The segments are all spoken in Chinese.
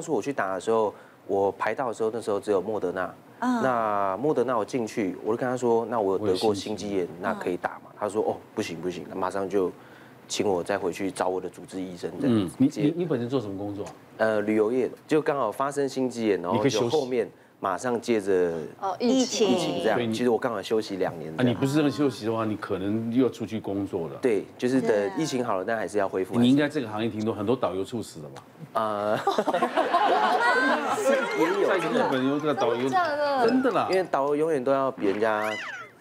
当初我去打的时候，我排到的时候，那时候只有莫德纳。那莫德纳我进去，我就跟他说，那我有得过心肌炎，那可以打吗？他说，哦，不行不行，那马上就请我再回去找我的主治医生。这样嗯，你你你本身做什么工作？呃，旅游业，就刚好发生心肌炎，然后就后面。马上接着哦，疫情疫情这样，其实我刚好休息两年。啊，你不是这么休息的话，你可能又要出去工作了。对，就是等疫情好了，但还是要恢复。你应该这个行业挺多，很多导游猝死了吧？呃，也有在日本有这个导游，真的啦，因为导游永远都要比人家。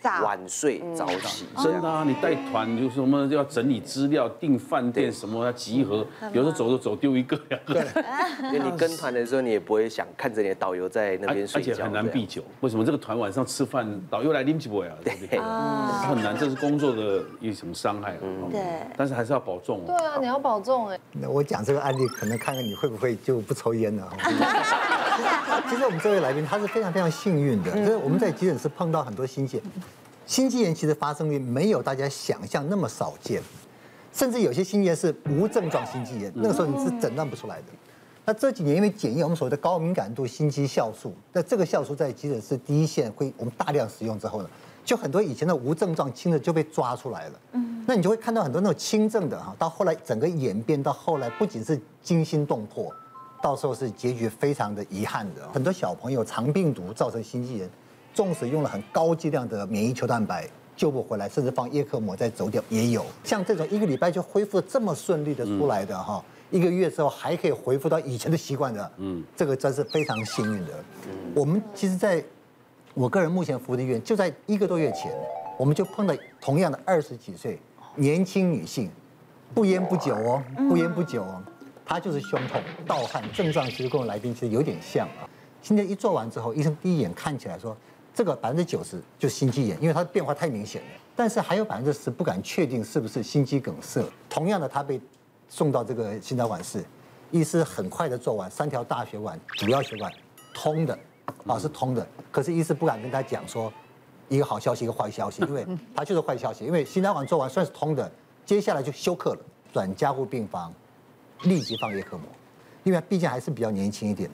晚睡早起，真的啊！你带团有什么要整理资料、订饭店什么要集合，有时候走着走丢一个呀。对，因为你跟团的时候，你也不会想看着你的导游在那边睡觉，而且很难避酒。为什么这个团晚上吃饭，导游来拎起不呀？对，很难，这是工作的一种伤害。嗯，对。但是还是要保重哦。对啊，你要保重哎。那我讲这个案例，可能看看你会不会就不抽烟了。其实我们这位来宾他是非常非常幸运的，就是我们在急诊室碰到很多心肌炎，心肌炎其实发生率没有大家想象那么少见，甚至有些心肌炎是无症状心肌炎，那个时候你是诊断不出来的。那这几年因为检验我们所谓的高敏感度心肌酵素，那这个酵素在急诊室第一线会我们大量使用之后呢，就很多以前的无症状轻的就被抓出来了。嗯，那你就会看到很多那种轻症的哈，到后来整个演变到后来不仅是惊心动魄。到时候是结局非常的遗憾的，很多小朋友肠病毒造成心肌炎，纵使用了很高剂量的免疫球蛋白救不回来，甚至放叶克膜再走掉也有。像这种一个礼拜就恢复这么顺利的出来的哈，一个月之后还可以恢复到以前的习惯的，嗯，这个真是非常幸运的。我们其实在我个人目前服务的医院，就在一个多月前，我们就碰到同样的二十几岁年轻女性，不烟不酒哦，不烟不酒哦。她就是胸痛、盗汗，症状其实跟我来宾其实有点像啊。今天一做完之后，医生第一眼看起来说，这个百分之九十就是心肌炎，因为它的变化太明显了。但是还有百分之十不敢确定是不是心肌梗塞。同样的，他被送到这个心导管室，医师很快的做完三条大血管、主要血管通的，啊是通的。可是医师不敢跟他讲说一个好消息，一个坏消息，因为 他就是坏消息，因为心导管做完算是通的，接下来就休克了，转加护病房。立即放叶克膜，因为毕竟还是比较年轻一点，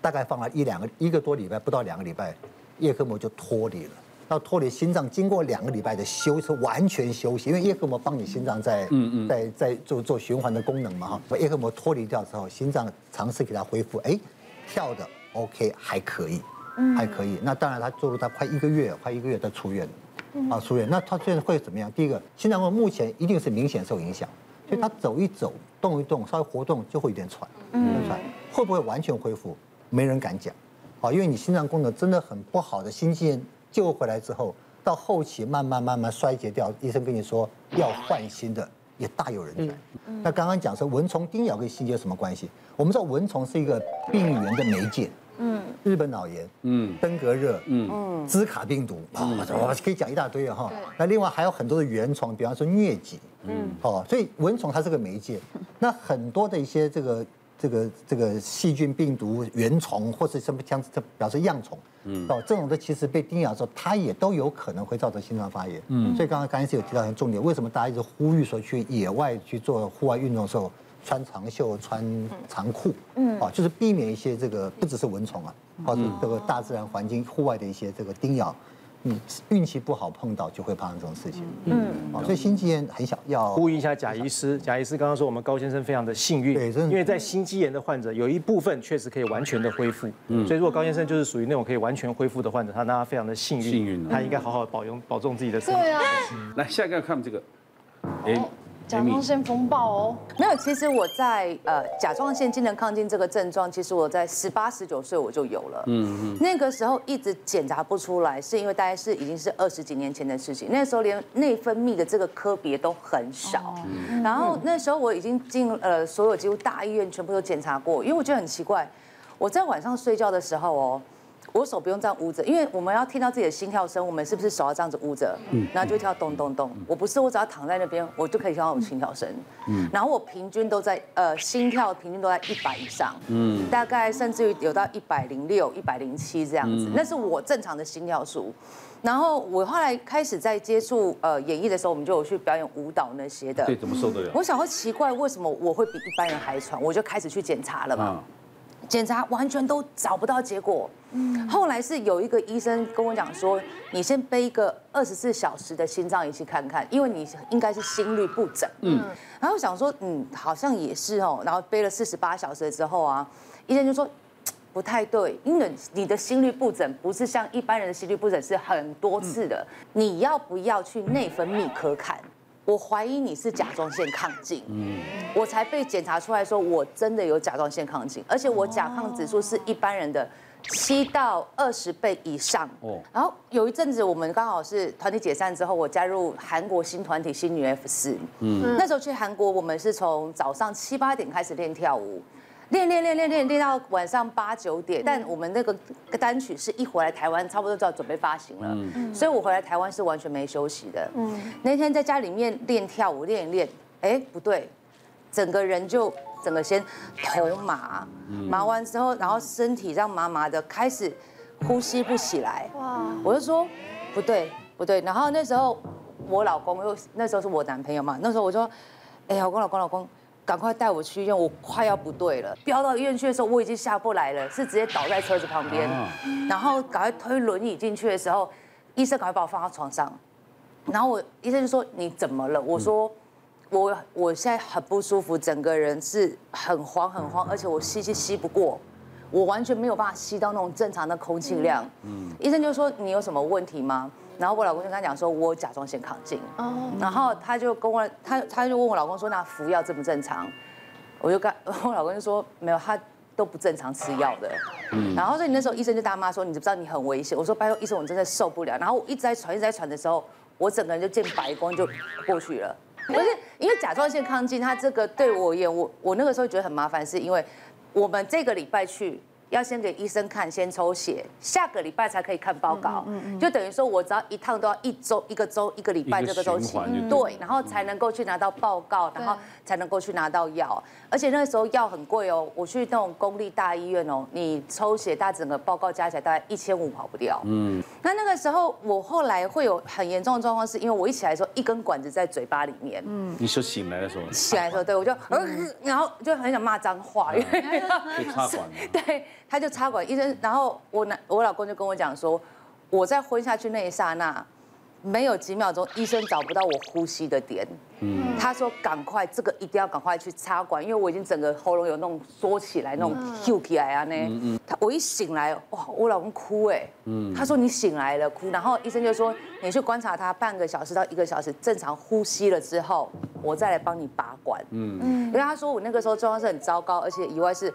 大概放了一两个一个多礼拜，不到两个礼拜，叶克膜就脱离了。那脱离心脏，经过两个礼拜的休是完全休息，因为叶克膜帮你心脏在嗯嗯在在做做循环的功能嘛哈。把叶克膜脱离掉之后，心脏尝试给它恢复，哎，跳的 OK 还可以，还可以。那当然他做了他快一个月，快一个月他出院了，啊出院。那他现在会怎么样？第一个，心脏目前一定是明显受影响。所以他走一走，动一动，稍微活动就会有点喘，有点，喘，会不会完全恢复？没人敢讲，啊，因为你心脏功能真的很不好的心肌炎救回来之后，到后期慢慢慢慢衰竭掉，医生跟你说要换新的也大有人在。那刚刚讲说蚊虫叮咬跟心肌有什么关系？我们知道蚊虫是一个病原的媒介。嗯，日本脑炎，嗯，登革热，嗯，兹卡病毒，啊，我可以讲一大堆哈。那另外还有很多的原虫，比方说疟疾，嗯，哦，所以蚊虫它是个媒介。那很多的一些这个这个这个细菌、病毒、原虫，或是什么像这表示恙虫，嗯，哦，这种的其实被叮咬的时候，它也都有可能会造成心脏发炎。嗯，所以刚刚刚才是有提到一个重点，为什么大家一直呼吁说去野外去做户外运动的时候，穿长袖、穿长裤，嗯，啊，就是避免一些这个不只是蚊虫啊，或者这个大自然环境、户外的一些这个叮咬，你运气不好碰到就会发生这种事情，嗯，啊，所以心肌炎很小，要呼应一下贾医师，贾医师刚刚说我们高先生非常的幸运，对，因为在心肌炎的患者有一部分确实可以完全的恢复，嗯，所以如果高先生就是属于那种可以完全恢复的患者，他那他非常的幸运，幸运，他应该好好保重保重自己的身体。对啊，来下一个看这个，哎。甲状腺风暴哦，没有，其实我在呃甲状腺机能亢进这个症状，其实我在十八十九岁我就有了，嗯嗯，那个时候一直检查不出来，是因为大概是已经是二十几年前的事情，那时候连内分泌的这个科别都很少，然后那时候我已经进呃所有几乎大医院全部都检查过，因为我觉得很奇怪，我在晚上睡觉的时候哦。我手不用这样捂着，因为我们要听到自己的心跳声，我们是不是手要这样子捂着？嗯，然后就会跳咚咚咚。我不是，我只要躺在那边，我就可以听到我心跳声。嗯，然后我平均都在呃心跳平均都在一百以上，嗯，大概甚至于有到一百零六、一百零七这样子，那是我正常的心跳数。然后我后来开始在接触呃演艺的时候，我们就有去表演舞蹈那些的。对，怎么受得了？我想会奇怪为什么我会比一般人还喘，我就开始去检查了嘛。检查完全都找不到结果。嗯，后来是有一个医生跟我讲说，你先背一个二十四小时的心脏仪器看看，因为你应该是心律不整。嗯，然后我想说，嗯，好像也是哦。然后背了四十八小时之后啊，医生就说不太对，因为你的心律不整不是像一般人的心律不整是很多次的，你要不要去内分泌科看？我怀疑你是甲状腺亢进，嗯，我才被检查出来说我真的有甲状腺亢进，而且我甲亢指数是一般人的七到二十倍以上。哦，然后有一阵子我们刚好是团体解散之后，我加入韩国新团体新女 F 四，嗯，那时候去韩国，我们是从早上七八点开始练跳舞。练练练练练练到晚上八九点，但我们那个单曲是一回来台湾，差不多就要准备发行了，所以我回来台湾是完全没休息的。那天在家里面练跳舞练一练，哎，不对，整个人就整个先头麻，麻完之后，然后身体这样麻麻的，开始呼吸不起来。哇！我就说不对不对，然后那时候我老公又那时候是我男朋友嘛，那时候我说，哎，老公老公老公。赶快带我去医院，我快要不对了。飙到医院去的时候，我已经下不来了，是直接倒在车子旁边。然后赶快推轮椅进去的时候，医生赶快把我放到床上。然后我医生就说：“你怎么了？”我说：“我我现在很不舒服，整个人是很慌很慌，而且我吸气吸不过，我完全没有办法吸到那种正常的空气量。”嗯。医生就说：“你有什么问题吗？”然后我老公就跟他讲说，我甲状腺亢进，哦然后他就跟我他他就问我老公说，那服药正不正常？我就跟 我老公就说没有，他都不正常吃药的。嗯然后所以那时候医生就大妈说，你知不知道你很危险？我说拜托医生，我真的受不了。然后我一直在喘，一直在喘的时候，我整个人就见白光就过去了。不是因为甲状腺亢进，他这个对我而言，我我那个时候觉得很麻烦，是因为我们这个礼拜去。要先给医生看，先抽血，下个礼拜才可以看报告。嗯嗯嗯、就等于说，我只要一趟都要一周、一个周、一个礼拜这个周期，对，然后才能够去拿到报告，然后才能够去拿到药。而且那个时候药很贵哦，我去那种公立大医院哦，你抽血大整个报告加起来大概一千五跑不掉。嗯，那那个时候我后来会有很严重的状况，是因为我一起来的时候一根管子在嘴巴里面。嗯，你说醒来的时候？醒来的时候，对，我就，然后就很想骂脏话，因为插管。对。他就插管，医生，然后我男我老公就跟我讲说，我在昏下去那一刹那，没有几秒钟，医生找不到我呼吸的点。嗯，他说赶快，这个一定要赶快去插管，因为我已经整个喉咙有那种缩起来，那种翘起来啊呢。嗯嗯。他我一醒来，哇，我老公哭哎。嗯。他说你醒来了，哭，然后医生就说你去观察他半个小时到一个小时，正常呼吸了之后，我再来帮你拔管。嗯嗯。因为他说我那个时候状况是很糟糕，而且意外是。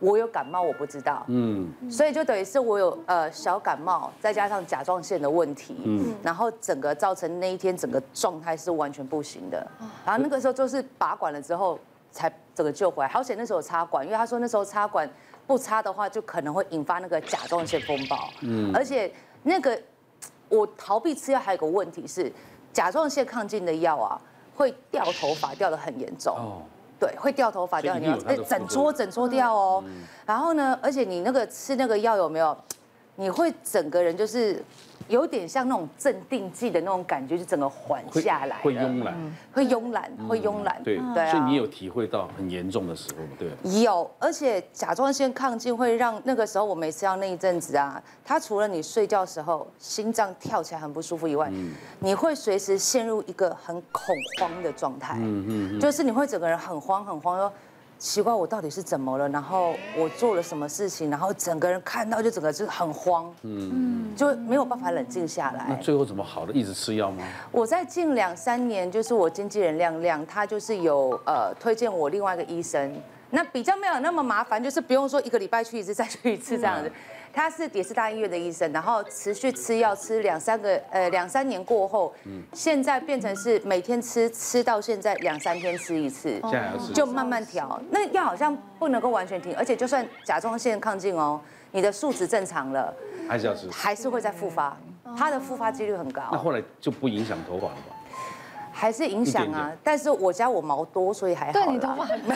我有感冒，我不知道，嗯，所以就等于是我有呃小感冒，再加上甲状腺的问题，嗯，然后整个造成那一天整个状态是完全不行的，然后那个时候就是拔管了之后才整个救回来，好险那时候插管，因为他说那时候插管不插的话就可能会引发那个甲状腺风暴，嗯，而且那个我逃避吃药还有个问题是甲状腺亢进的药啊会掉头发掉的很严重。对，会掉头发掉你哎，整撮整撮掉哦。然后呢，而且你那个吃那个药有没有？你会整个人就是。有点像那种镇定剂的那种感觉，就整个缓下来会慵懒，会慵懒，会慵懒。对对，所以你有体会到很严重的时候吗，对。有，而且甲状腺亢进会让那个时候我每次要那一阵子啊，它除了你睡觉时候心脏跳起来很不舒服以外，你会随时陷入一个很恐慌的状态。嗯嗯，就是你会整个人很慌很慌说。奇怪，我到底是怎么了？然后我做了什么事情？然后整个人看到就整个就很慌，嗯，就没有办法冷静下来。那最后怎么好的？一直吃药吗？我在近两三年，就是我经纪人亮亮，他就是有呃推荐我另外一个医生，那比较没有那么麻烦，就是不用说一个礼拜去一次，再去一次这样子。他是也是大医院的医生，然后持续吃药吃两三个呃两三年过后，嗯现在变成是每天吃吃到现在两三天吃一次，现在要吃就慢慢调。那药好像不能够完全停，而且就算甲状腺亢进哦，你的数值正常了，还是要吃，还是会再复发，它的复发几率很高。那后来就不影响头发了吧？还是影响啊，但是我家我毛多，所以还好。对，你头发很多。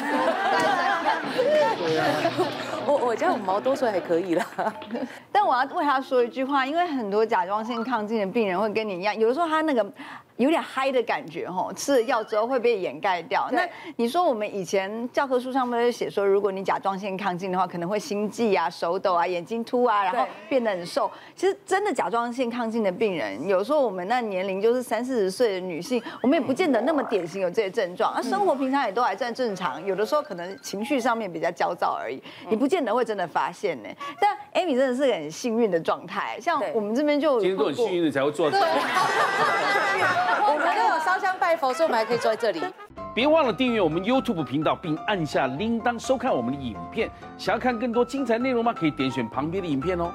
我我家我毛多，所以还可以啦。但我要为他说一句话，因为很多甲状腺亢进的病人会跟你一样，有的时候他那个有点嗨的感觉哈，吃了药之后会被掩盖掉。那你说我们以前教科书上面写说，如果你甲状腺亢进的话，可能会心悸啊、手抖啊、眼睛凸啊，然后变得很瘦。其实真的甲状腺亢进的病人，有时候我们那年龄就是三四十岁的女性，我们也不见得那么典型有这些症状，啊生活平常也都还算正常。有的时候可能情绪上面比较焦躁而已，你不见得会真的发现呢。但 Amy 真的是个很幸运的状态，像我们这边就今天都很幸运的才会坐在这里。我们都有香拜佛，所以我们还可以坐在这里。别忘了订阅我们 YouTube 频道，并按下铃铛收看我们的影片。想要看更多精彩内容吗？可以点选旁边的影片哦。